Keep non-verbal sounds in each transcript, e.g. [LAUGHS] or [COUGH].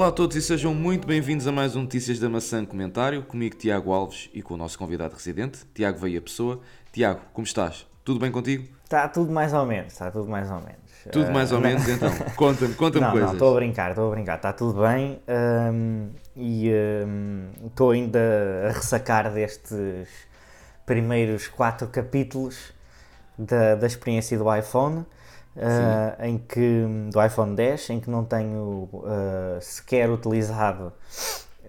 Olá a todos e sejam muito bem-vindos a mais um Notícias da Maçã Comentário, comigo Tiago Alves e com o nosso convidado residente, Tiago Veia Pessoa. Tiago, como estás? Tudo bem contigo? Está tudo mais ou menos, está tudo mais ou menos. Tudo mais ou uh, menos, então. [LAUGHS] Conta-me, conta-me não, coisas. Não, estou a brincar, estou a brincar, está tudo bem um, e estou um, ainda a ressacar destes primeiros quatro capítulos da, da experiência do iPhone uh, em que, do iPhone 10, em que não tenho uh, sequer utilizado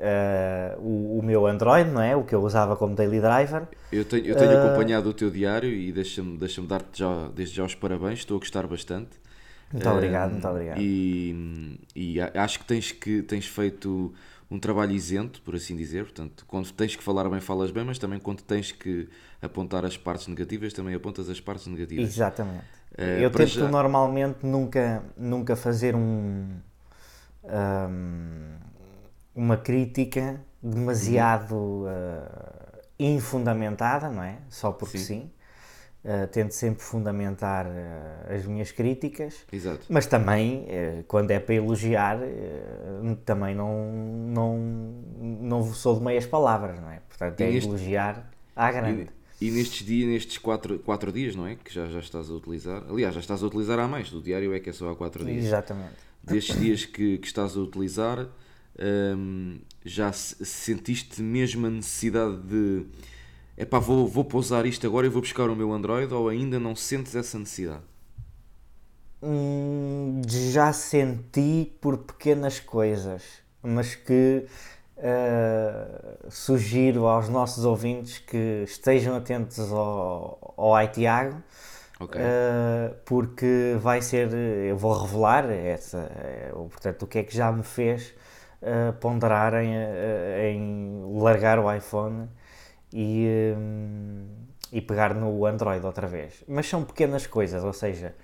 Uh, o, o, meu Android, não é? O que eu usava como daily driver. Eu tenho, eu tenho uh... acompanhado o teu diário e deixa-me deixa dar-te já, desde já os parabéns, estou a gostar bastante. Muito uh, obrigado, muito obrigado. E, e, acho que tens, que tens feito um trabalho isento, por assim dizer. Portanto, quando tens que falar bem, falas bem, mas também quando tens que apontar as partes negativas, também apontas as partes negativas. Exatamente. Uh, eu tento já... normalmente nunca, nunca fazer um, um uma crítica demasiado uh, infundamentada, não é? Só porque sim. sim. Uh, tento sempre fundamentar uh, as minhas críticas, Exato. mas também, uh, quando é para elogiar, também não, não, não sou de meias palavras, não é? Portanto, é neste... elogiar à grande. E, e, nestes dias, nestes quatro, quatro dias, não é? Que já, já estás a utilizar, aliás, já estás a utilizar há mais, do diário é que é só há quatro dias. Exatamente. Destes dias que, que estás a utilizar, um, já sentiste mesmo a necessidade de epá, vou, vou pousar isto agora e vou buscar o meu Android ou ainda não sentes essa necessidade? Hum, já senti por pequenas coisas, mas que uh, sugiro aos nossos ouvintes que estejam atentos ao, ao iTiago. Okay. Uh, porque vai ser, eu vou revelar essa, eh, portanto, o que é que já me fez uh, ponderar em, em, largar o iPhone e, um, e pegar no Android outra vez. Mas são pequenas coisas, ou seja,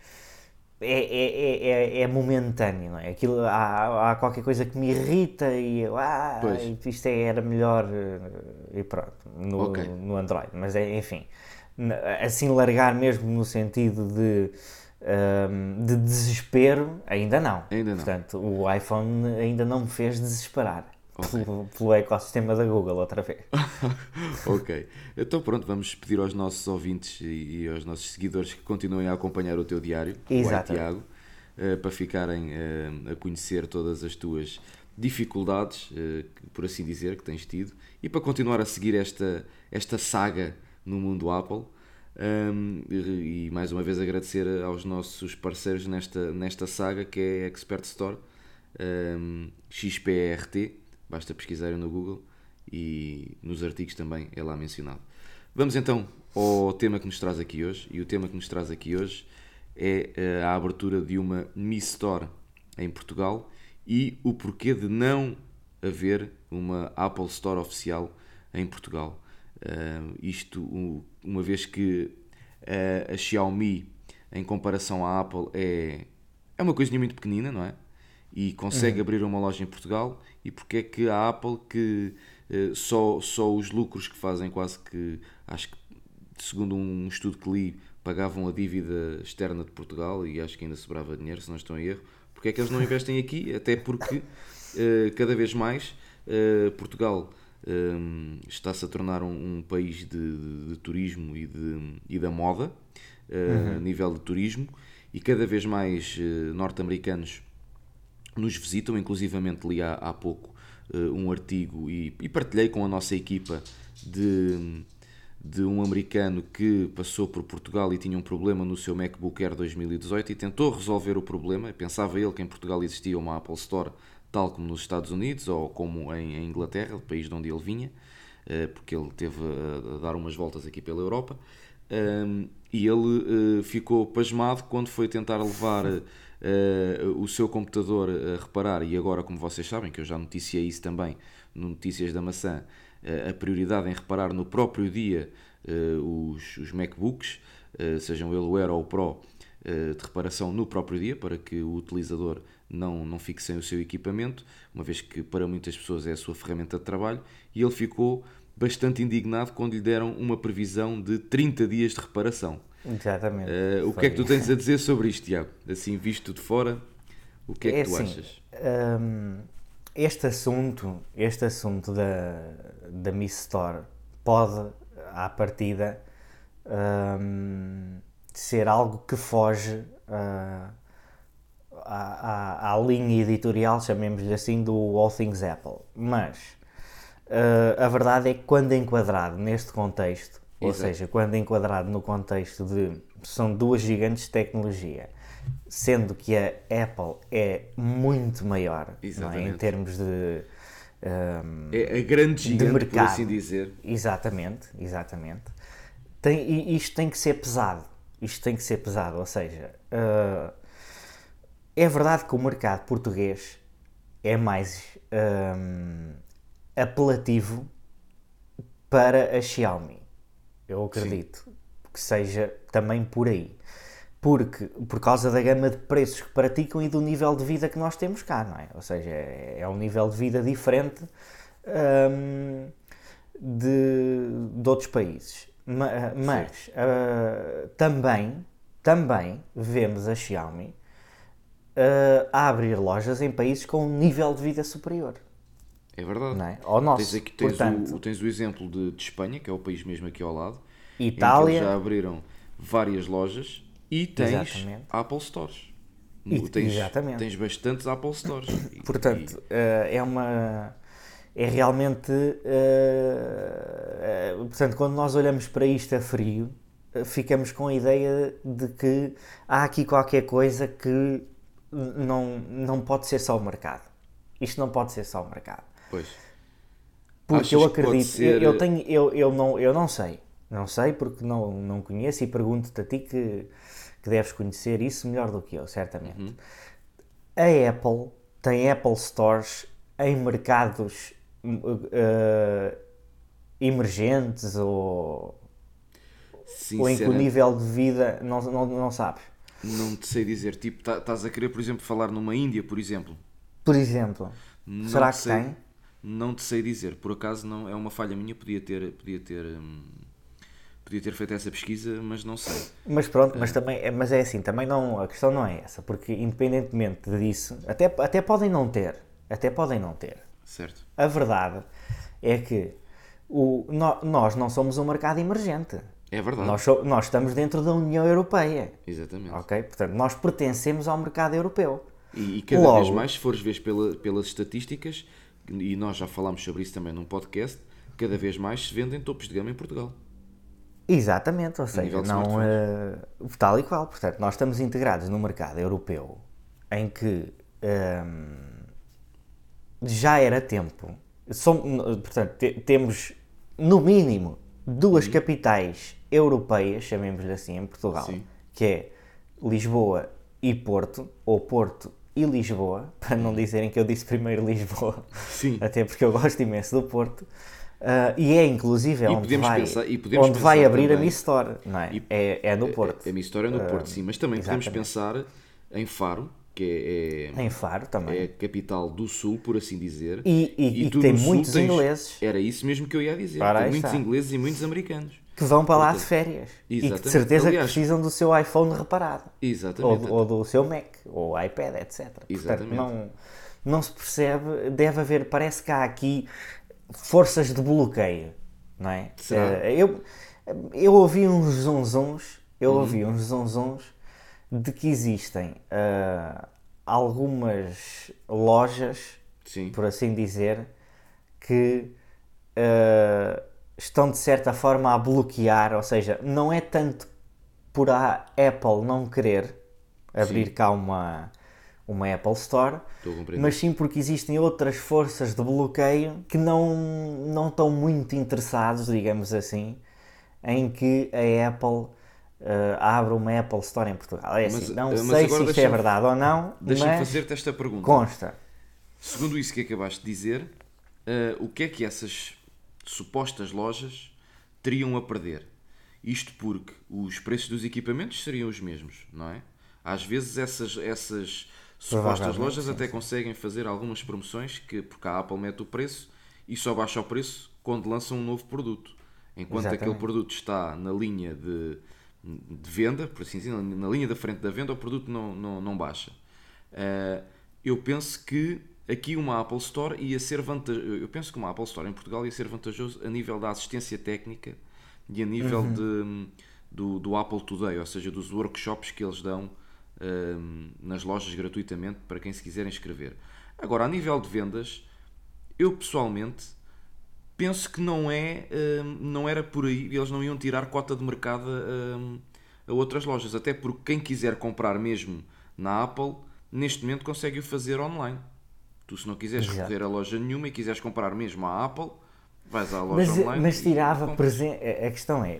é, é, é, é momentâneo, não é? Aquilo, há, há qualquer coisa que me irrita e eu, ah, isto era melhor e pronto, no, okay. no Android. Mas é, enfim, assim largar mesmo no sentido de um, de desespero, ainda não. Ainda não. Portanto, o iPhone ainda não me fez desesperar. Okay. Pelo, pelo, ecossistema da Google, outra vez. [LAUGHS] ok. Então, pronto, vamos pedir aos nossos ouvintes e, e aos nossos seguidores que continuem a acompanhar o teu diário, Exato. o Tiago, uh, para ficarem uh, a conhecer todas as tuas dificuldades, uh, por assim dizer, que tens tido, e para continuar a seguir esta, esta saga no mundo Apple. Um, e, e, mais uma vez agradecer aos nossos parceiros nesta, nesta saga que é a Expert Store um, XPRT, basta pesquisarem no Google e nos artigos também é lá mencionado. Vamos então ao tema que nos traz aqui hoje, e o tema que nos traz aqui hoje é eh, a abertura de uma Mi Store em Portugal e o porquê de não haver uma Apple Store oficial em Portugal. Uh, isto, uma vez que uh, a Xiaomi, em comparação à Apple, é, é uma coisinha muito pequenina, não é? E consegue uhum. abrir uma loja em Portugal. E porque é que a Apple, que uh, só, só os lucros que fazem, quase que, acho que, segundo um estudo que li, pagavam a dívida externa de Portugal e acho que ainda sobrava dinheiro, se não estou em erro, porque é que eles não investem aqui? [LAUGHS] Até porque cada vez mais Portugal um, está-se a tornar um, um país de, de, de, turismo e, de, e da moda, uh, uhum. a nível de turismo, e cada vez mais uh, norte-americanos nos visitam, inclusivamente li há, há pouco uh, um artigo e, e, partilhei com a nossa equipa de, de um americano que passou por Portugal e tinha um problema no seu MacBook Air 2018 e tentou resolver o problema. Pensava ele que em Portugal existia uma Apple Store tal como nos Estados Unidos ou como em, Inglaterra, o país de onde ele vinha, porque ele teve a, dar umas voltas aqui pela Europa. Ehm, e ele eh, ficou pasmado quando foi tentar levar eh, o seu computador a reparar. E agora, como vocês sabem, que eu já noticiei isso também no Notícias da Maçã, a prioridade em reparar no próprio dia os, os MacBooks, sejam ele o Air ou o Pro, de reparação no próprio dia, para que o utilizador não, não fique sem o seu equipamento, uma vez que para muitas pessoas é a sua ferramenta de trabalho, e ele ficou bastante indignado quando lhe deram uma previsão de 30 dias de reparação. Exatamente. Uh, o que é que tu tens a dizer sobre isto, Tiago? Assim, visto de fora, o que é, é que tu assim, achas? Hum, este assunto, este assunto da, da Miss Store pode, à partida, ser algo que foge uh, à, à, à, linha editorial, chamemos-lhe assim, do All Things Apple. Mas uh, a verdade é que quando enquadrado neste contexto, Exato. ou seja, quando enquadrado no contexto de são duas gigantes de tecnologia, sendo que a Apple é muito maior é? em termos de um, é a grande gigante, mercado. por assim dizer. Exatamente, exatamente. Tem, e isto tem que ser pesado. Isto tem que ser pesado, ou seja, uh, é verdade que o mercado português é mais um, apelativo para a Xiaomi. Eu acredito Sim. que seja também por aí. Porque, por causa da gama de preços que praticam e do nível de vida que nós temos cá, não é? Ou seja, é, é um nível de vida diferente um, de, de outros países. Mas uh, também, também vemos a Xiaomi uh, a abrir lojas em países com um nível de vida superior. É verdade. Não é? Ao nosso. Tens, aqui, tens, Portanto, o, tens o exemplo de, de, Espanha, que é o país mesmo aqui ao lado. Itália. já abriram várias lojas e tens Exatamente. Apple Stores. E, tens, exatamente. tens bastantes Apple Stores. Portanto, e... uh, é uma. É realmente. Uh, uh, portanto, quando nós olhamos para isto a frio, ficamos com a ideia de que há aqui qualquer coisa que não, não pode ser só o mercado. Isto não pode ser só o mercado. Pois. Porque Achas eu acredito, ser... eu, eu, tenho, eu, eu, não, eu não sei, não sei porque não, não conheço e pergunto-te a ti que, que deves conhecer isso melhor do que eu, certamente. Uhum. A Apple tem Apple Stores em mercados uh, emergentes ou, ou em que o nível de vida não, não, não sabes. Não te sei dizer. Tipo, tá, estás a querer, por exemplo, falar numa Índia, por exemplo. Por exemplo. Não Será que sei, tem? Não te sei dizer. Por acaso não é uma falha minha. Podia ter, podia ter, hum, podia ter feito essa pesquisa, mas não sei. Mas pronto, é. mas também, é, mas é assim. Também não. A questão não é essa, porque independentemente disso, até até podem não ter, até podem não ter. Certo. A verdade é que o, no, nós não somos um mercado emergente. É verdade. Nós, nós estamos dentro da União Europeia. Exatamente. Ok? Portanto, nós pertencemos ao mercado europeu. E, e cada Logo, vez mais, se fores ver pela, pelas estatísticas, e nós já falámos sobre isso também num podcast, cada vez mais se vendem topos de gama em Portugal. Exatamente, ou seja, não uh, tal e qual. Portanto, nós estamos integrados no mercado europeu em que um, ehm, já era tempo. portanto, te, temos no mínimo duas uhum. capitais europeias, chamemos-lhe assim, em Portugal, Sim. que é Lisboa e Porto, ou Porto e Lisboa, [LAUGHS] para não dizerem que eu disse primeiro Lisboa, Sim. [LAUGHS] até porque eu gosto imenso do Porto. Uh, e é inclusive e onde, vai, pensar, onde vai abrir também. a Miss Store, não é? E, é, é no Porto. A, a Miss Store é no Porto, uh, sim, mas também exatamente. podemos pensar em Faro, que é, é, em Faro também. É a capital do Sul, por assim dizer. E, e, e, e tem muitos tens, ingleses. Era isso mesmo que eu ia dizer. tem muitos ingleses e muitos americanos. Que vão para lá de férias. Exatamente. E que de certeza Aliás, que precisam do seu iPhone reparado. Exatamente. Ou, ou do seu Mac, ou iPad, etc. Exatamente. Portanto, não, não se percebe, deve haver, parece que há aqui forças de bloqueio, não é? Será? Eh, eu, eu ouvi uns zunzuns, eu uhum. ouvi uns zunzuns de que existem uh, algumas lojas, Sim. por assim dizer, que uh, estão de certa forma a bloquear, ou seja, não é tanto por a Apple não querer abrir sim. cá uma, uma Apple Store, mas sim porque existem outras forças de bloqueio que não, não estão muito interessados, digamos assim, em que a Apple uh, abre uma Apple Store em Portugal. É assim, mas, não sei se isto é verdade ou não. Deixa-me fazer-te esta pergunta. Consta. Segundo isso que acabaste de dizer, uh, o que é que essas supostas lojas teriam a perder? Isto porque os preços dos equipamentos seriam os mesmos, não é? Às vezes essas, essas supostas lojas sim, até sim. conseguem fazer algumas promoções que porque a Apple mete o preço e só baixa o preço quando lançam um novo produto. Enquanto Exatamente. aquele produto está na linha de de venda, por assim dizer, na linha da frente da venda, o produto não, não, não baixa. Uh, eu penso que aqui uma Apple Store ia ser vantajoso. Eu penso que uma Apple Store em Portugal ia ser vantajoso a nível da assistência técnica e a nível Uhum. de, do, do Apple Today, ou seja, dos workshops que eles dão hum, nas lojas gratuitamente para quem se quiser inscrever. Agora, a nível de vendas, eu pessoalmente penso que não é hum, não era por aí eles não iam tirar cota de mercado hum, a outras lojas até porque quem quiser comprar mesmo na Apple neste momento consegue o fazer online tu se não quiseres Exato. recorrer a loja nenhuma e quiseres comprar mesmo à Apple vais à loja Mas, online mas tirava presen- A a questão é,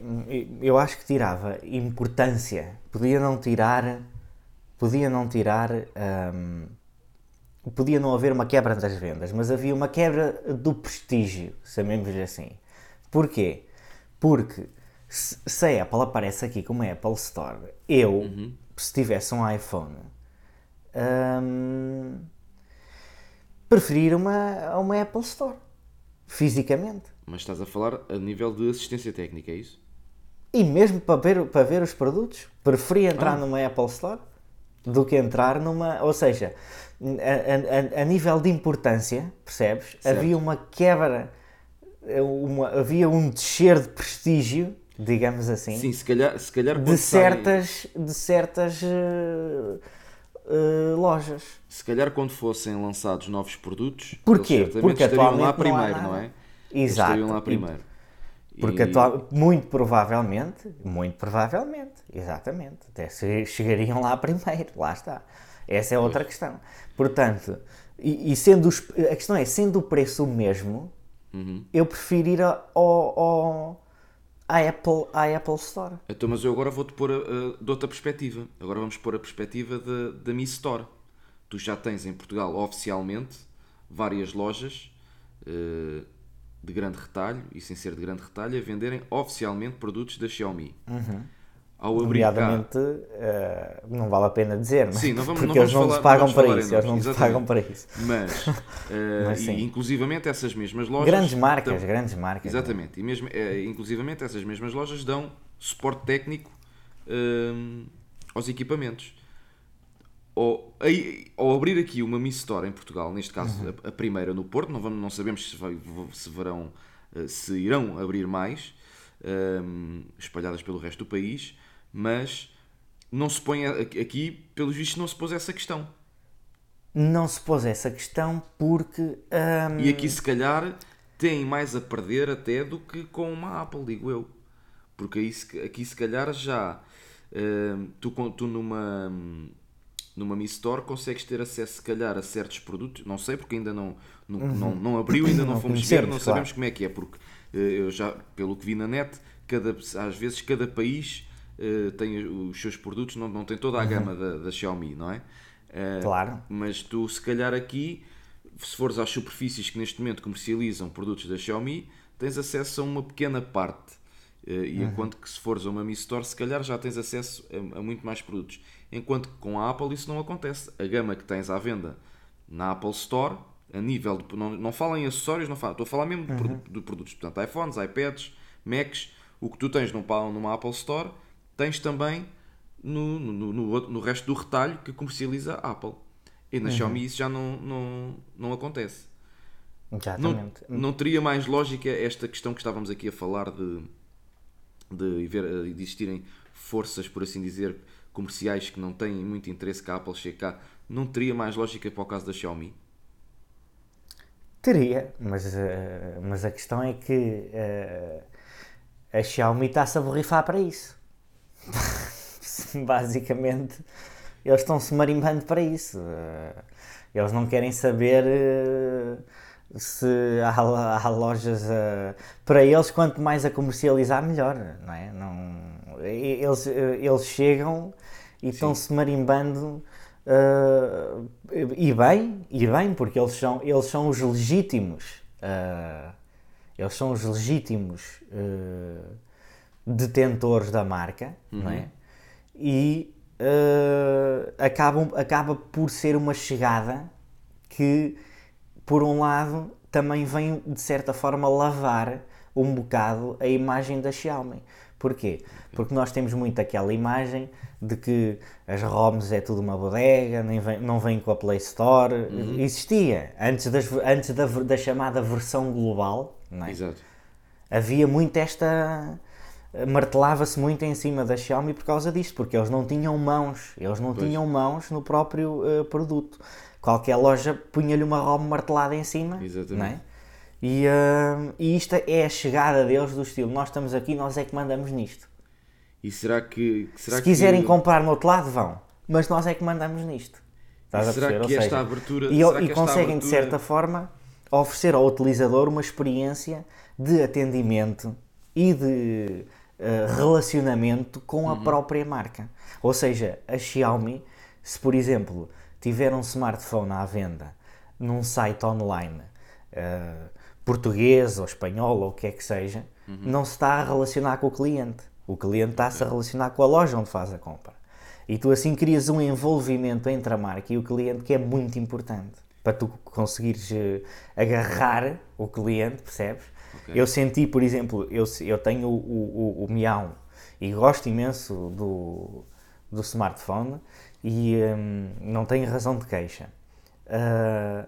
eu acho que tirava importância. Podia não tirar. Podia não tirar. hum, podia não haver uma quebra das vendas, mas havia uma quebra do prestígio, chamemos-lhe assim. Porquê? Porque se, se a Apple aparece aqui como a Apple Store, eu, Uhum. se tivesse um iPhone, hum, preferir uma, uma Apple Store, fisicamente. mas estás a falar a nível de assistência técnica é isso E mesmo para ver, para ver os produtos, preferia entrar Ah. numa Apple Store do que entrar numa. Ou seja, a, a- a- nível de importância, percebes? Certo. Havia uma quebra, uma- havia um descer de prestígio, digamos assim, sim se calhar se calhar de certas, de certas eh, eh, lojas. se calhar quando fossem lançados novos produtos Porquê? Porque estariam lá não primeiro não, nada. é Exato. estariam lá primeiro Porque E- atual- muito provavelmente, muito provavelmente, exatamente, até chegariam lá primeiro, lá está. Essa é outra questão. Portanto, e, e sendo os- a questão é, sendo o preço o mesmo, Uhum. eu prefiro ir ao, ao- à, Apple, à Apple Store. Então, mas eu agora vou-te pôr de outra perspectiva. Agora vamos pôr a perspectiva da, Mi Store. Tu já tens em Portugal oficialmente várias lojas eh, de grande retalho e sem ser de grande retalho a venderem oficialmente produtos da Xiaomi. Ao abrir Nomeadamente, eh, não vale a pena dizer, mas Sim, não vamos- porque não eles não nos pagam para isso, eles não nos pagam para isso. mas, [LAUGHS] eh, Mas e, sim. inclusivamente essas mesmas lojas Grandes marcas, dão- grandes marcas. Exatamente, e mesmo, eh, inclusivamente essas mesmas lojas dão suporte técnico hum, aos equipamentos. Ao, aí- ao abrir aqui uma Mi Store em Portugal, neste caso Uhum. a, a primeira no Porto, não, vamos, não sabemos se, vai- se, verão, se irão abrir mais, hum, espalhadas pelo resto do país, mas não se põe aqui, pelos vistos, não se pôs essa questão. Não se pôs essa questão porque. hum, E aqui se calhar tem mais a perder até do que com uma Apple, digo eu. Porque aí, aqui se calhar já hum, tu, tu numa, numa Mi Store consegues ter acesso se calhar a certos produtos, não sei porque ainda não, não, não, não abriu, ainda não, Uhum. Não fomos ver, não claro. sabemos como é que é, porque eh, eu já, pelo que vi na net, cada, às vezes cada país eh, tem os seus produtos, não, não tem toda a Uhum. gama da, da Xiaomi, não é? Eh, Claro. mas tu se calhar aqui se fores às superfícies que neste momento comercializam produtos da Xiaomi tens acesso a uma pequena parte Eh, e enquanto que se fores a uma Mi Store se calhar já tens acesso a, a muito mais produtos enquanto que com a Apple isso não acontece a gama que tens à venda na Apple Store a nível de, não, não falo em acessórios não falo, estou a falar mesmo de, produ- de produtos portanto iPhones, iPads, Macs o que tu tens num, numa Apple Store tens também no, no, no, no resto do retalho que comercializa a Apple. E na Xiaomi isso já não, não, não acontece. Não, Exatamente. não teria mais lógica esta questão que estávamos aqui a falar de, de, ver, de existirem forças, por assim dizer, comerciais que não têm muito interesse que a Apple chegue cá. Não teria mais lógica para o caso da Xiaomi? Teria, mas, eh, mas a questão é que eh, a Xiaomi está-se a borrifar para isso. [LAUGHS] Basicamente, eles estão-se marimbando para isso. Eh, eles não querem saber eh, se há, há lojas. eh, para eles, quanto mais a comercializar, melhor. Não é? não, eles, eles chegam e estão-se marimbando. eh, e bem, e bem, porque eles são, eles são os legítimos. eh, eles são os legítimos eh, detentores da marca, não é? E eh, acabam, acaba por ser uma chegada que, por um lado, também vem de certa forma lavar um bocado a imagem da Xiaomi. Porquê? Porque nós temos muito aquela imagem de que as ROMs é tudo uma bodega, nem vem, não vem com a Play Store. Uhum. Existia, antes, das, antes da, da chamada versão global, não é? Exato. havia muito esta. Martelava-se muito em cima da Xiaomi por causa disto, porque eles não tinham mãos, eles não Pois. tinham mãos no próprio eh, produto. Qualquer loja punha-lhe uma ROM martelada em cima, Exatamente. é? E, eh, e isto é a chegada deles do estilo, nós estamos aqui, nós é que mandamos nisto. E será que. Será Se quiserem que, comprar no outro lado, vão, mas nós é que mandamos nisto. Estás a será perceber? que esta seja, abertura- E, e conseguem, de abertura- certa forma, oferecer ao utilizador uma experiência de atendimento e de eh, relacionamento com Uhum. a própria marca. Ou seja, a Xiaomi, se por exemplo tiver um smartphone à venda num site online eh, português ou espanhol ou o que é que seja, Uhum. não se está a relacionar com o cliente. O cliente está-se a relacionar com a loja onde faz a compra. E tu assim crias um envolvimento entre a marca e o cliente que é muito importante para tu conseguires eh, agarrar o cliente, percebes? Ok. Eu senti, por exemplo, eu, eu tenho o, o, o Miau e gosto imenso do, do smartphone e hum, não tenho razão de queixa. Ah,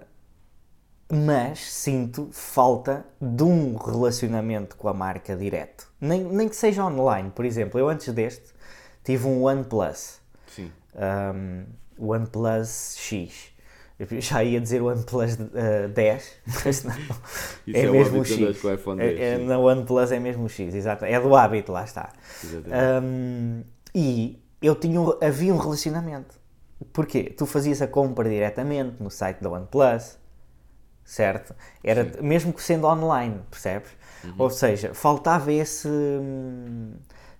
mas sinto falta de um relacionamento com a marca direto. Nem, nem que seja online, por exemplo. Eu antes deste tive um OnePlus, Sim. um, OnePlus X. Eu já ia dizer OnePlus uh, 10, [LAUGHS] mas não. É, é o mesmo o X. com o iPhone É- 10, é- sim. na OnePlus é mesmo o X, exato. É do hábito, lá está. Um, e eu tinha, havia um relacionamento. Porquê? Tu fazias a compra diretamente no site da OnePlus, certo? Era mesmo que sendo online, percebes? Uhum. Ou seja, faltava esse. hum,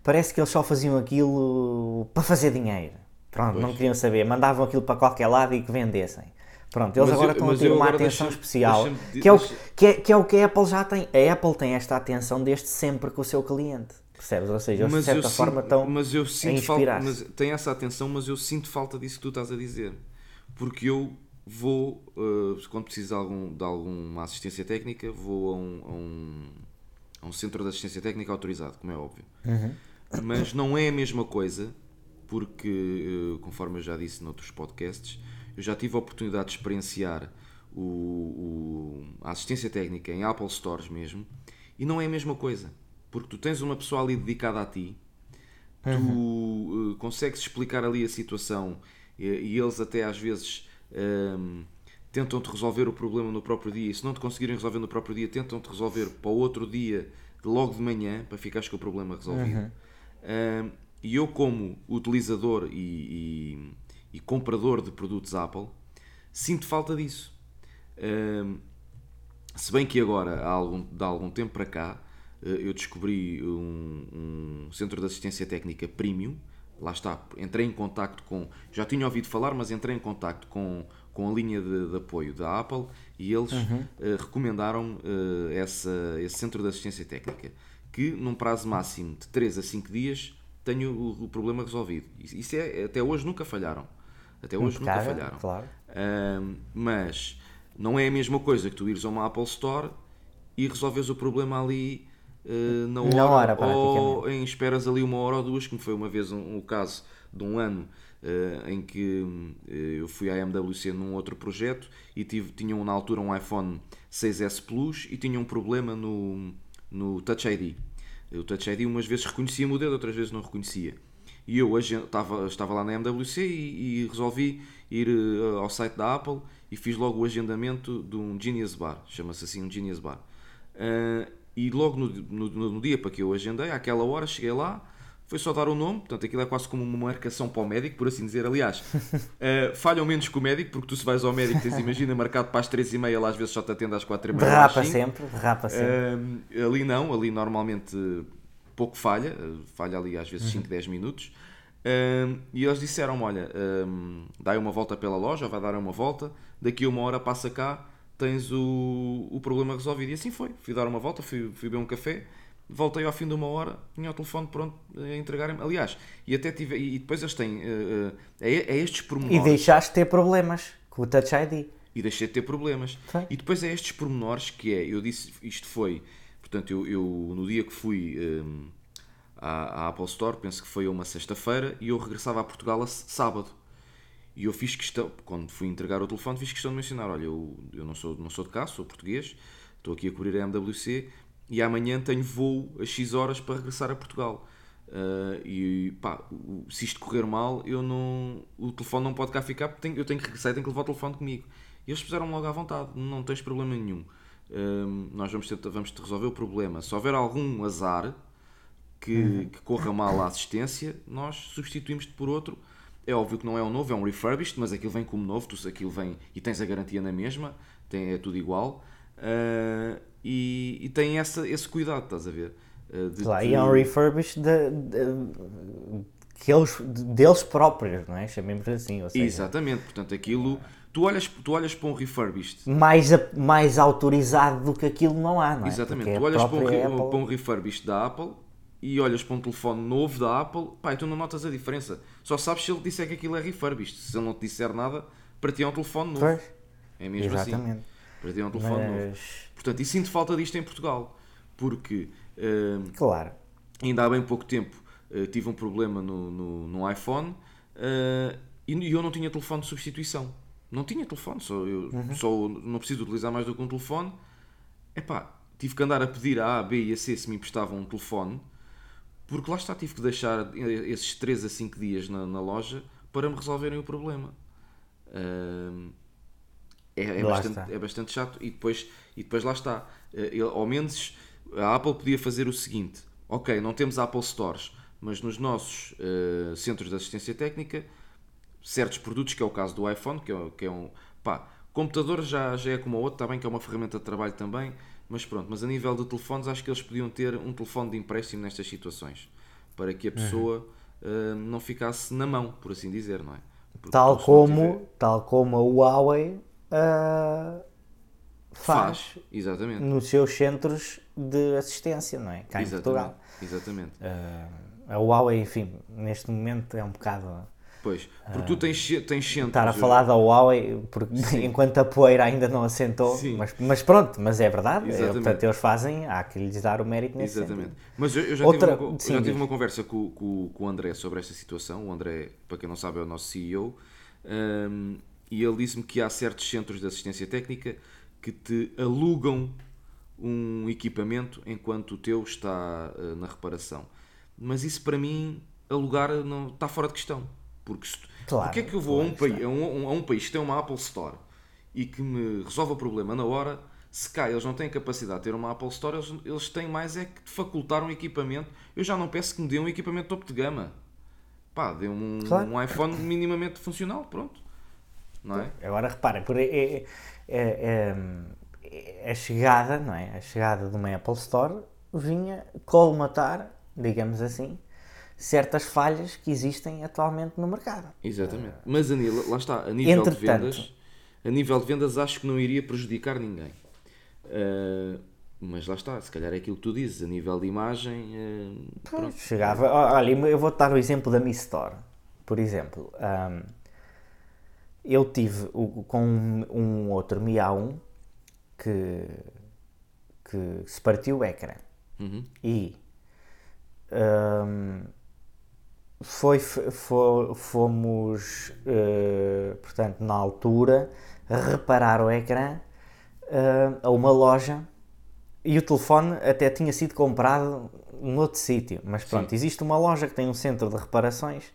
Parece que eles só faziam aquilo para fazer dinheiro. Pronto, não Pois. queriam saber, mandavam aquilo para qualquer lado e que vendessem. Pronto, eles Mas agora eu- estão a ter uma atenção especial, que é, o, que, é, que é o que a Apple já tem. A Apple tem esta atenção desde sempre com o seu cliente, percebes? Ou seja, eles de Mas eu, certa forma sinto, estão mas eu sinto falta, mas tem essa atenção, mas eu sinto falta disso que tu estás a dizer. Porque eu vou, eh, quando preciso de, algum, de alguma assistência técnica, vou a um, a, um, a um centro de assistência técnica autorizado, como é óbvio. Uhum. Mas não é a mesma coisa, porque, eh, conforme eu já disse noutros podcasts, eu já tive a oportunidade de experienciar o, o- a assistência técnica em Apple Stores mesmo, e não é a mesma coisa. Porque tu tens uma pessoa ali dedicada a ti, tu eh, consegues explicar ali a situação e, e eles até às vezes ehm, tentam-te resolver o problema no próprio dia e se não te conseguirem resolver no próprio dia tentam-te resolver para o outro dia logo de manhã para ficares com o problema resolvido Ehm, e eu como utilizador e, e- e comprador de produtos Apple sinto falta disso se bem que agora, há algum, de algum tempo para cá, eh, eu descobri um, um centro de assistência técnica premium. Lá está, entrei em contacto com. Já tinha ouvido falar, mas entrei em contacto com, com a linha de, de apoio da Apple e eles eh, recomendaram eh, essa, esse centro de assistência técnica. Que num prazo máximo de 3 a 5 dias tenho o, o problema resolvido. Isso é, até hoje nunca falharam. Até hoje nunca Impecável, falharam. claro. Ahm, mas não é a mesma coisa que tu ires a uma Apple Store e resolves o problema ali eh, na hora, Na hora, ou em esperas ali uma hora ou duas, como foi uma vez um, um caso de um ano eh, em que eh, eu fui à MWC num outro projeto e tive, tinham na altura um iPhone 6S Plus e tinham um problema no, no Touch ID. O Touch ID umas vezes reconhecia-me o dedo, outras vezes não reconhecia. E eu agen- estava, estava lá na MWC e, e resolvi ir eh, ao site da Apple e fiz logo o agendamento de um Genius Bar, chama-se assim um Genius Bar. Ah, e logo no, no- no dia para que eu agendei, àquela hora, cheguei lá, foi só dar o nome, portanto aquilo é quase como uma marcação para o médico, por assim dizer. Aliás, ah, [LAUGHS] falham menos que o médico, porque tu se vais ao médico, tens, imagina, marcado para as 3h30, lá às vezes só te atende às 4h30. Derrapa sempre, derrapa sempre. Um, ali não, ali normalmente uh, pouco falha, uh, falha ali às Uhum. vezes 5, 10 minutos. Um, e eles disseram: Olha, um, dai uma volta pela loja, vai dar uma volta, daqui a uma hora passa cá, tens o, o problema resolvido. E assim foi. Fui dar uma volta, fui, fui beber um café, voltei ao fim de uma hora, tinha o telefone pronto a entregarem-me. Aliás, e até tive, e depois eles têm, uh, uh, é, é estes E pormenores. deixaste de ter problemas com o Touch ID. e deixei de ter problemas. Foi. E depois é estes pormenores que é, eu disse, isto foi, portanto, eu, eu no dia que fui hum, à, à Apple Store, penso que foi uma sexta-feira, e eu regressava a Portugal a sábado. E eu fiz questão, quando fui entregar o telefone, fiz questão de mencionar: olha, eu, eu não, sou, não sou de cá, sou português, estou aqui a cobrir a MWC e amanhã tenho voo a X horas para regressar a Portugal. Uh, e pá, se isto correr mal, eu não, o telefone não pode cá ficar porque tenho, eu tenho que regressar e tenho que levar o telefone comigo. E eles puseram logo à vontade, não tens problema nenhum. Uh, nós vamos, tentar, vamos resolver o problema. Se houver algum azar que, uhum. que corra mal a assistência, nós substituímos-te por outro. É óbvio que não é um novo, é um refurbished, mas aquilo vem como novo, tu, aquilo vem e tens a garantia na mesma, tem, é tudo igual. Uh, e, e tem essa, esse cuidado, estás a ver? Uh, de, claro, de... e é um refurbished de, de, que eles, deles próprios, não é? Chamemos assim. Seja... Exatamente, portanto aquilo. Tu olhas, tu olhas para um refurbished. Mais, mais autorizado do que aquilo não há, não é? Exatamente, tu olhas para um, Apple... para um refurbished da Apple e olhas para um telefone novo da Apple, pá, e tu não notas a diferença. Só sabes se ele disser que aquilo é refurbished. Se ele não te disser nada, para ti é um telefone novo. Pois. É mesmo assim. Exatamente. assim. Para ti é um telefone Mas... novo. Portanto, e sinto falta disto em Portugal. Porque. Uh, claro. Ainda há bem pouco tempo uh, tive um problema no, no, no iPhone uh, e eu não tinha telefone de substituição. Não tinha telefone, só, eu uhum. só não preciso utilizar mais do que um telefone. Epá, tive que andar a pedir a A, B e a C se me emprestavam um telefone, porque lá está, tive que deixar esses 3 a 5 dias na, na loja para me resolverem o problema. Uh, é, é, bastante, é bastante chato e depois, e depois lá está. Eh, ele, ao menos a Apple podia fazer o seguinte: ok, não temos Apple Stores, mas nos nossos uh, centros de assistência técnica, certos produtos, que é o caso do iPhone, que é, que é um. pá, computador já, já é como o outro, está bem que é uma ferramenta de trabalho também, mas pronto, mas a nível de telefones, acho que eles podiam ter um telefone de empréstimo nestas situações para que a pessoa uhum. uh, não ficasse na mão, por assim dizer, não é? Porque tal como, tiver... tal como a Huawei uh, faz, faz, exatamente. nos seus centros de assistência, não é? Cá exatamente, em Portugal. Exatamente. Uh, a Huawei, enfim, neste momento é um bocado. Pois, porque tu tens, tens centros. Estar a falar da Huawei, porque enquanto a poeira ainda não assentou, mas, mas pronto, mas é verdade, portanto eles fazem, há que lhes dar o mérito nesse Exatamente. Sentido. Mas eu, eu já, Outra, tive, uma, sim, já tive uma conversa com, com, com o André sobre esta situação. O André, para quem não sabe, é o nosso CEO. Um, e ele disse-me que há certos centros de assistência técnica que te alugam um equipamento enquanto o teu está uh, na reparação. Mas isso para mim, alugar não, está fora de questão. Porque se, claro, porque é que eu vou claro, a, um país, a, um, a um país que tem uma Apple Store e que me resolve o problema na hora, se cá eles não têm capacidade de ter uma Apple Store, eles, eles têm mais é que facultar um equipamento. Eu já não peço que me dê um equipamento topo de gama. Pá, dê um, claro. um iPhone minimamente funcional, pronto não é? Agora reparem, por, é, é, é, é, a chegada, não é? A chegada de uma Apple Store vinha colmatar, digamos assim, certas falhas que existem atualmente no mercado. Exatamente. Mas Anila, lá está, a nível de vendas, a nível de vendas acho que não iria prejudicar ninguém. Uh, mas lá está, se calhar é aquilo que tu dizes, a nível de imagem. Uh, chegava. Olha, eu vou dar o exemplo da Mi Store, por exemplo. Um, eu tive o, com um, um outro Mi A1 que, que se partiu o ecrã uhum. e um, foi, foi, fomos uh, portanto na altura reparar o ecrã uh, a uma loja e o telefone até tinha sido comprado noutro sítio, mas pronto, Sim. existe uma loja que tem um centro de reparações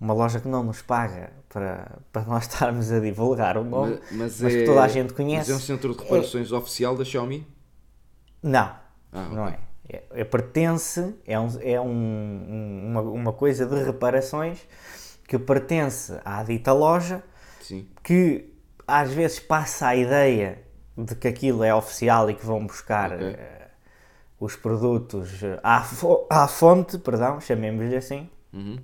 uma loja que não nos paga para, para nós [LAUGHS] estarmos a divulgar o nome, mas, mas, mas é, que toda a gente conhece. Mas é um centro de reparações é, oficial da Xiaomi? Não, ah, não é. É. é. pertence, é, um, é um, uma, uma coisa de reparações que pertence à dita loja, Sim. que às vezes passa a ideia de que aquilo é oficial e que vão buscar okay. uh, os produtos à, fo à fonte, perdão, chamemos-lhe assim. Uhum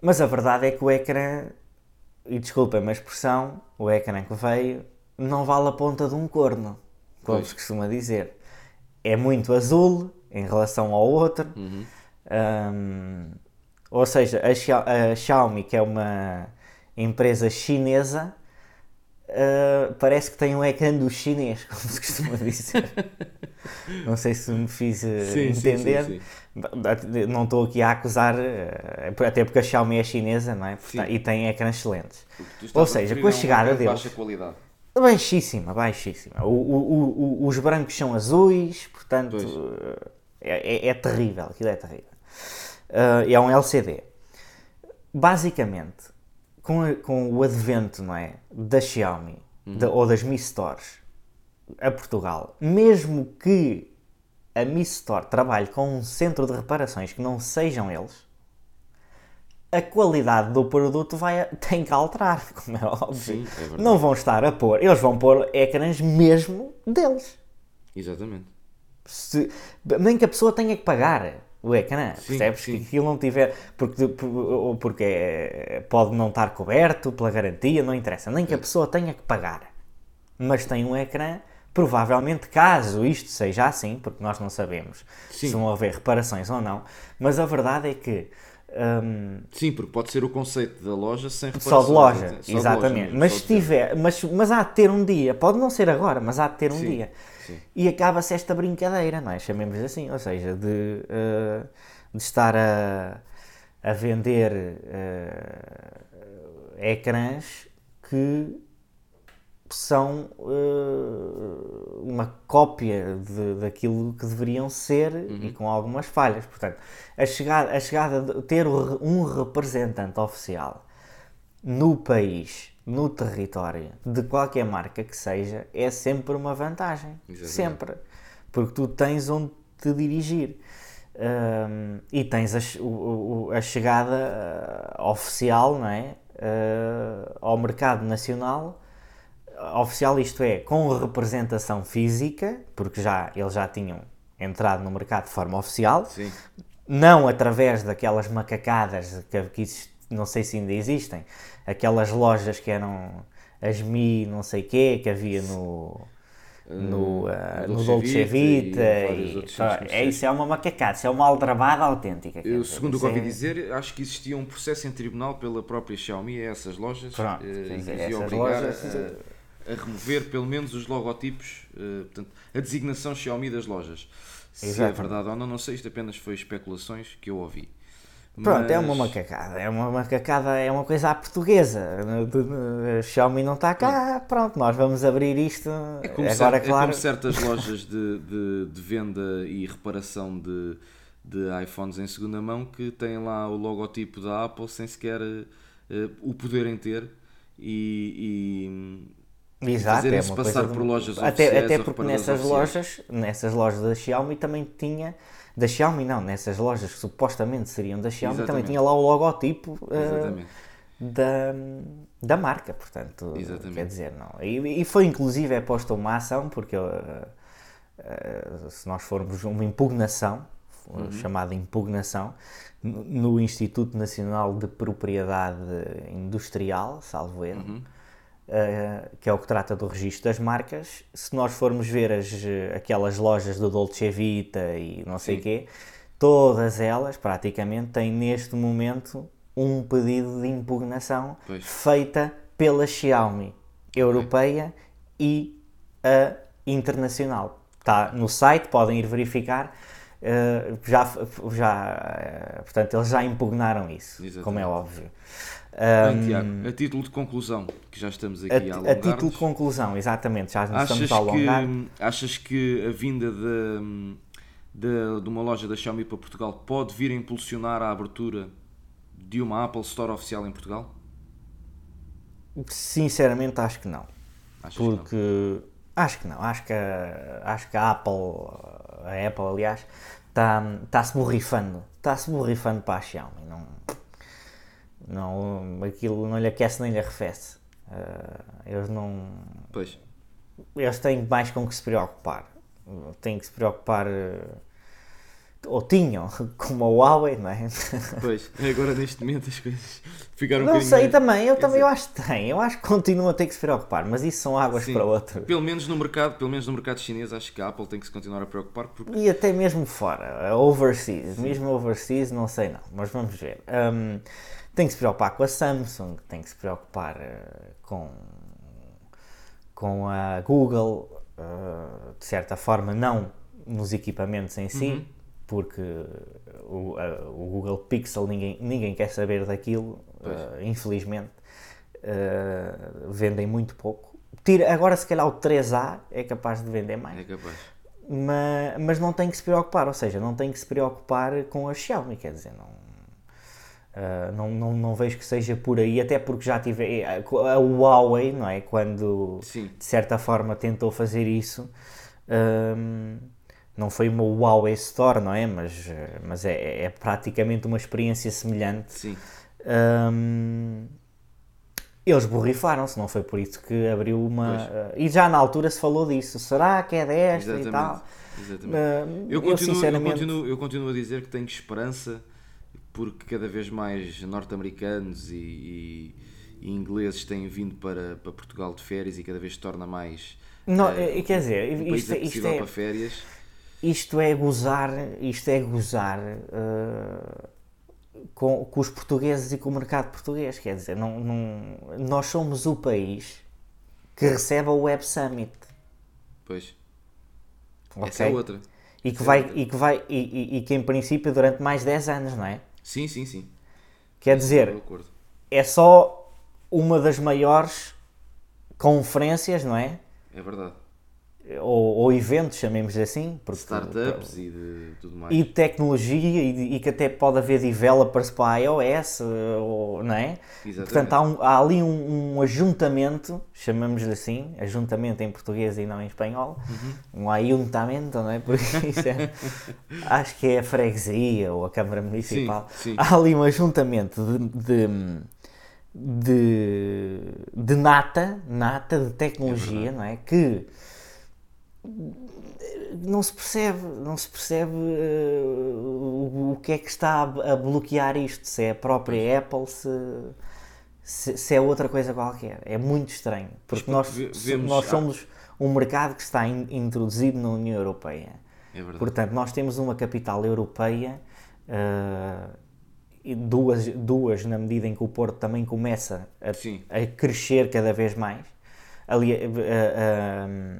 mas a verdade é que o ecrã, e desculpem a expressão, o ecrã que veio não vale a ponta de um corno, como pois. se costuma dizer. É muito azul em relação ao outro. Uhum. Um, ou seja, a, Xiaomi, que é uma empresa chinesa, uh, parece que tem um ecrã do chinês, [LAUGHS] como se costuma dizer. [LAUGHS] Não sei se me fiz uh, Sim, entender. sim, sim, Não estou aqui a acusar, uh, até porque a Xiaomi é chinesa, não é? E tem ecrãs excelentes. Ou seja, com a um chegada deles- baixa qualidade. Baixíssima, baixíssima. O- o- o- os brancos são azuis, portanto é, é- é terrível, aquilo é terrível. Uh, é um LCD. Basicamente, com, a- com o advento não é, da Xiaomi da- ou das Mi Stores a Portugal, mesmo que a Mi Store trabalhe com um centro de reparações que não sejam eles, a qualidade do produto vai, [LAUGHS] tem que alterar, como é óbvio. Sim, é não vão estar a pôr, eles vão pôr ecrãs mesmo deles. Exatamente. Se- nem que a pessoa tenha que pagar o ecrã, Sim, percebes? sim. Que aquilo não tiver, porque, por- porque é- pode não estar coberto pela garantia, não interessa, nem que a pessoa tenha que pagar, mas tem um ecrã, provavelmente caso isto seja assim, porque nós não sabemos Sim. se vão haver reparações ou não, mas a verdade é que hum, Sim, porque pode ser o conceito da loja sem reparações. só de loja, Só de exatamente. mesmo, mas se tiver, mas, mas há de ter um dia, pode não ser agora, mas há de ter um Sim, dia. sim. E acaba-se esta brincadeira, não é? Chamemos assim, ou seja, de, eh, de estar a, a vender eh, ecrãs que são eh, uma cópia de, daquilo que deveriam ser e com algumas falhas. Portanto, a chegada, a chegada de ter um representante oficial no país, no território, de qualquer marca que seja, é sempre uma vantagem. Exatamente. Sempre. Porque tu tens onde te dirigir. Hum, e tens a, o- o- a chegada ah, oficial não é? Ah, ao mercado nacional oficial, isto é, com representação física, porque já eles já tinham entrado no mercado de forma oficial, Sim. não através daquelas macacadas que, que não sei se ainda existem, aquelas lojas que eram as Mi, não sei quê, que havia no no, ah, no Dolce Vita e e, centros é isso é uma macacada, isso é uma aldrabada autêntica. Eu, dizer, segundo o que ouvi é- dizer, acho que existia um processo em tribunal pela própria Xiaomi a essas lojas Pronto, e dizer, essas lojas- a, a remover pelo menos os logotipos, eh, portanto, a designação Xiaomi das lojas. Se é verdade ou não, não sei, isto apenas foi especulações que eu ouvi. Pronto, é uma Mas- macacada, é uma macacada, é uma coisa à portuguesa. A Xiaomi não está cá, pronto, nós vamos abrir isto. É como, Agora, é claro, como certas [LAUGHS] lojas de, de, de venda e reparação de, de iPhones em segunda mão que têm lá o logotipo da Apple sem sequer eh, eh, o poderem ter e Exato, é uma passar coisa por lojas até, até porque nessas oficiais. lojas, nessas lojas da Xiaomi também tinha, da Xiaomi não, nessas lojas que supostamente seriam da Xiaomi também Exatamente. tinha lá o logotipo Exatamente. da, da marca, portanto, Exatamente. quer dizer, não. E, e foi inclusive é posta uma ação, porque eh, eh, se nós formos uma impugnação, Uhum. chamada impugnação, no no Instituto Nacional de Propriedade Industrial, salvo erro, Uhum. Uh, que é o que trata do registro das marcas. Se nós formos ver as, uh, aquelas lojas do Dolce Vita e não sei o quê, todas elas praticamente têm neste momento um pedido de impugnação Pois. feita pela Xiaomi europeia e a internacional. Está no site, podem ir verificar. Uh, já, já, uh, portanto, eles já impugnaram isso, como é Exatamente. óbvio. Bem, Tiago, a título de conclusão, que já estamos aqui a, A, a alongar título de conclusão, exatamente, já nos estamos a alongar. que, achas que a vinda de, de, de uma loja da Xiaomi para Portugal pode vir a impulsionar a abertura de uma Apple Store oficial em Portugal? Sinceramente, acho que não. Achas que não? Acho que não. Acho que a, acho que a Apple, a Apple, aliás, está tá se borrifando. Está-se borrifando para a Xiaomi. Não, não, aquilo não lhe aquece nem lhe arrefece. Eh, eles não. Pois, Eles têm mais com que se preocupar. Têm que se preocupar. eh, Ou tinham, [LAUGHS] como a Huawei, não é? pois. Agora neste momento as coisas ficaram um Não sei mais- também, eu Quer também dizer, eu acho que tem, eu acho que continuam a ter que se preocupar, mas isso são águas sim, para outro. Pelo menos no mercado, pelo menos no mercado chinês, acho que a Apple tem que se continuar a preocupar porque E até mesmo fora, overseas, mesmo overseas, não sei não, mas vamos ver. Hum, tem que se preocupar com a Samsung, tem que se preocupar eh, com, com a Google, eh, de certa forma não nos equipamentos em si, Uhum. Porque o, a- o Google Pixel ninguém, ninguém quer saber daquilo, eh, infelizmente. Eh, vendem muito pouco. Tira, agora, se calhar, o 3A é capaz de vender mais, É capaz. mas, mas não tem que se preocupar, ou seja, não tem que se preocupar com a Xiaomi, quer dizer, não, ah, não, não, não vejo que seja por aí, até porque já tive a, a Huawei, não é? Quando Sim. de certa forma tentou fazer isso, ahm, não foi uma Huawei Store, não é? Mas, eh, mas é, é praticamente uma experiência semelhante. Sim. Ahm, eles borrifaram-se, não foi por isso que abriu uma. Ah, e já na altura se falou disso, será que é desta e tal? Exatamente. Exatamente. Ah, Eu continuo, sinceramente. eu, continuo, eu continuo a dizer que tenho esperança porque cada vez mais norte-americanos e, e- e ingleses têm vindo para, para Portugal de férias e cada vez se torna mais Não, eh, quer dizer, um isto, é- isto é, para férias. Isto é gozar, isto é gozar eh, com, com os portugueses e com o mercado português. Quer dizer, não, não- nós somos o país que recebe a Web Summit. Pois, ok? essa é outra. E que Essa é vai, e que vai, e, e- e que em princípio durante mais 10 anos, não é? Sim, sim, sim. Quer dizer, é só uma das maiores conferências, não é? É verdade. Ou, ou eventos, chamemos assim, porque Startups e de tudo mais. e de tecnologia e, e que até pode haver developers para a iOS, eh, ou, não é? Exatamente. Portanto, há, um- há ali um, um ajuntamento, chamamos-lhe assim, ajuntamento em português e não em espanhol, Uhum. um ayuntamento, não é? [LAUGHS] Porque isso é, acho que é a freguesia ou a Câmara Municipal. sim. Há ali um ajuntamento de, de, de, de nata, nata de tecnologia, não é? Que não se percebe, não se percebe eh, o, o que é que está a, a bloquear isto, se é a própria Apple, se, se, se é outra coisa qualquer. É muito estranho, porque porque nós, vemos- nós somos um mercado que está in- introduzido na União Europeia. É verdade. Portanto, nós temos uma capital europeia, e duas, duas na medida em que o Porto também começa a, a crescer cada vez mais. Ali, eh,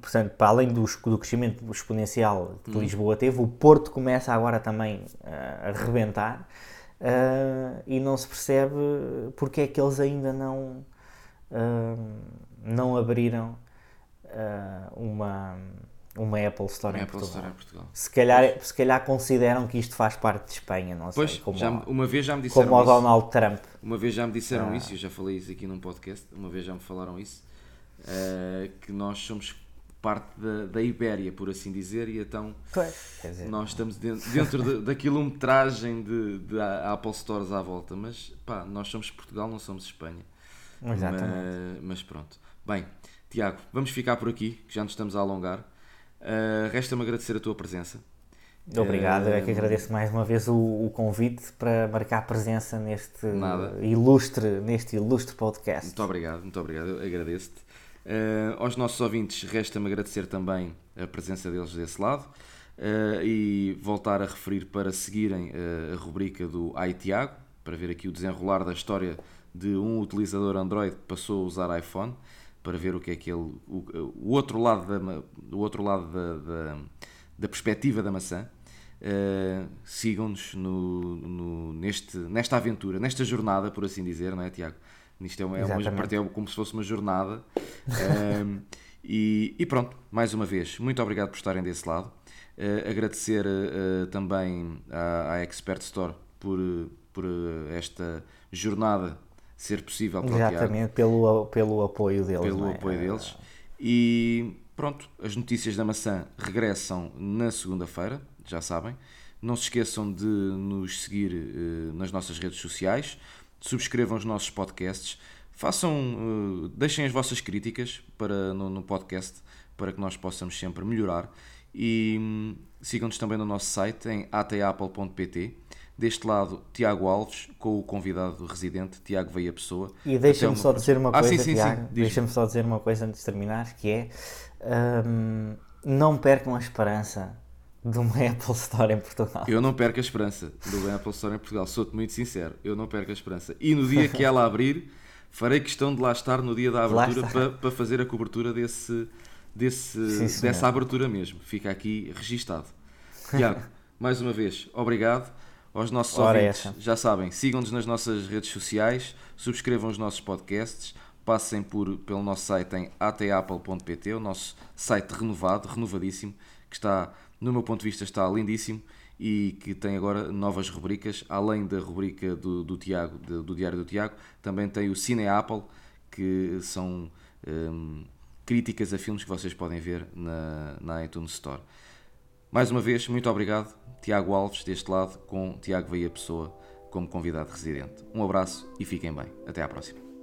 portanto, para além do, do crescimento exponencial que Lisboa teve, o Porto começa agora também eh, a rebentar eh, e não se percebe porque é que eles ainda não, eh, não abriram eh, uma, uma Apple Store em Apple Portugal. Store em Portugal. Se calhar, se calhar consideram que isto faz parte de Espanha, não sei, Pois, como, já, o- uma vez já me disseram como o isso. Donald Trump. Uma vez já me disseram Ah. isso, eu já falei isso aqui num podcast, uma vez já me falaram isso, eh, que nós somos parte da, da Ibéria, por assim dizer, e então dizer, nós estamos dentro, dentro da- da quilometragem de, de Apple Stores à volta, mas pá, nós somos Portugal, não somos Espanha. Exatamente. Mas, mas pronto. Bem, Tiago, vamos ficar por aqui, que já nos estamos a alongar. Eh, Resta-me agradecer a tua presença. Obrigado, eu é Eh, que agradeço mais uma vez o, o convite para marcar presença neste Nada. ilustre, neste ilustre podcast. Muito obrigado, muito obrigado, eu agradeço-te. Eh, aos nossos ouvintes, resta-me agradecer também a presença deles desse lado eh, e voltar a referir para seguirem eh, a rubrica do Ai Tiago, para ver aqui o desenrolar da história de um utilizador Android que passou a usar iPhone, para ver o que é que ele. o, o outro lado da, o outro lado da, da, da perspectiva da maçã. Uh, sigam-nos no, no- neste, nesta aventura, nesta jornada, por assim dizer, não é, Tiago? Isto é, uma, é, uma, parte- é como se fosse uma jornada. Um, [LAUGHS] e, e pronto, mais uma vez, muito obrigado por estarem desse lado. Uh, agradecer uh, também à, à Expert Store por, uh, por uh, esta jornada ser possível Exatamente, pelo, pelo apoio deles. pelo é? apoio deles. E pronto, as notícias da maçã regressam na segunda-feira, já sabem. Não se esqueçam de nos seguir eh, nas nossas redes sociais, subscrevam os nossos podcasts, façam, eh, deixem as vossas críticas para, no, no podcast para que nós possamos sempre melhorar. E hum, sigam-nos também no nosso site em atapple.pt. Deste lado, Tiago Alves, com o convidado residente, Tiago Veia Pessoa. E deixa-me uma só dizer uma Ah, coisa, sim, sim, sim. Tiago, deixa-me só dizer uma coisa antes de terminar, que é hum, não percam a esperança de uma [LAUGHS] Apple Store em Portugal. Eu não perco a esperança do Apple Store em Portugal, sou-te muito sincero, eu não perco a esperança. E no dia que ela abrir, farei questão de lá estar no dia da abertura para, para fazer a cobertura desse, desse, Sim, dessa abertura mesmo. Fica aqui registado. Tiago, mais uma vez, obrigado. Aos nossos Ora, ouvintes, essa. já sabem, sigam-nos nas nossas redes sociais, subscrevam os nossos podcasts, passem por, pelo nosso site em atapple.pt, o nosso site renovado, renovadíssimo, que está, no meu ponto de vista, está lindíssimo e que tem agora novas rubricas, além da rubrica do, do Tiago, do, do Diário do Tiago, também tem o Cine Apple, que são hum, críticas a filmes que vocês podem ver na, na iTunes Store. Mais uma vez, muito obrigado, Tiago Alves, deste lado, com Tiago Veia Pessoa como convidado residente. Um abraço e fiquem bem. Até à próxima.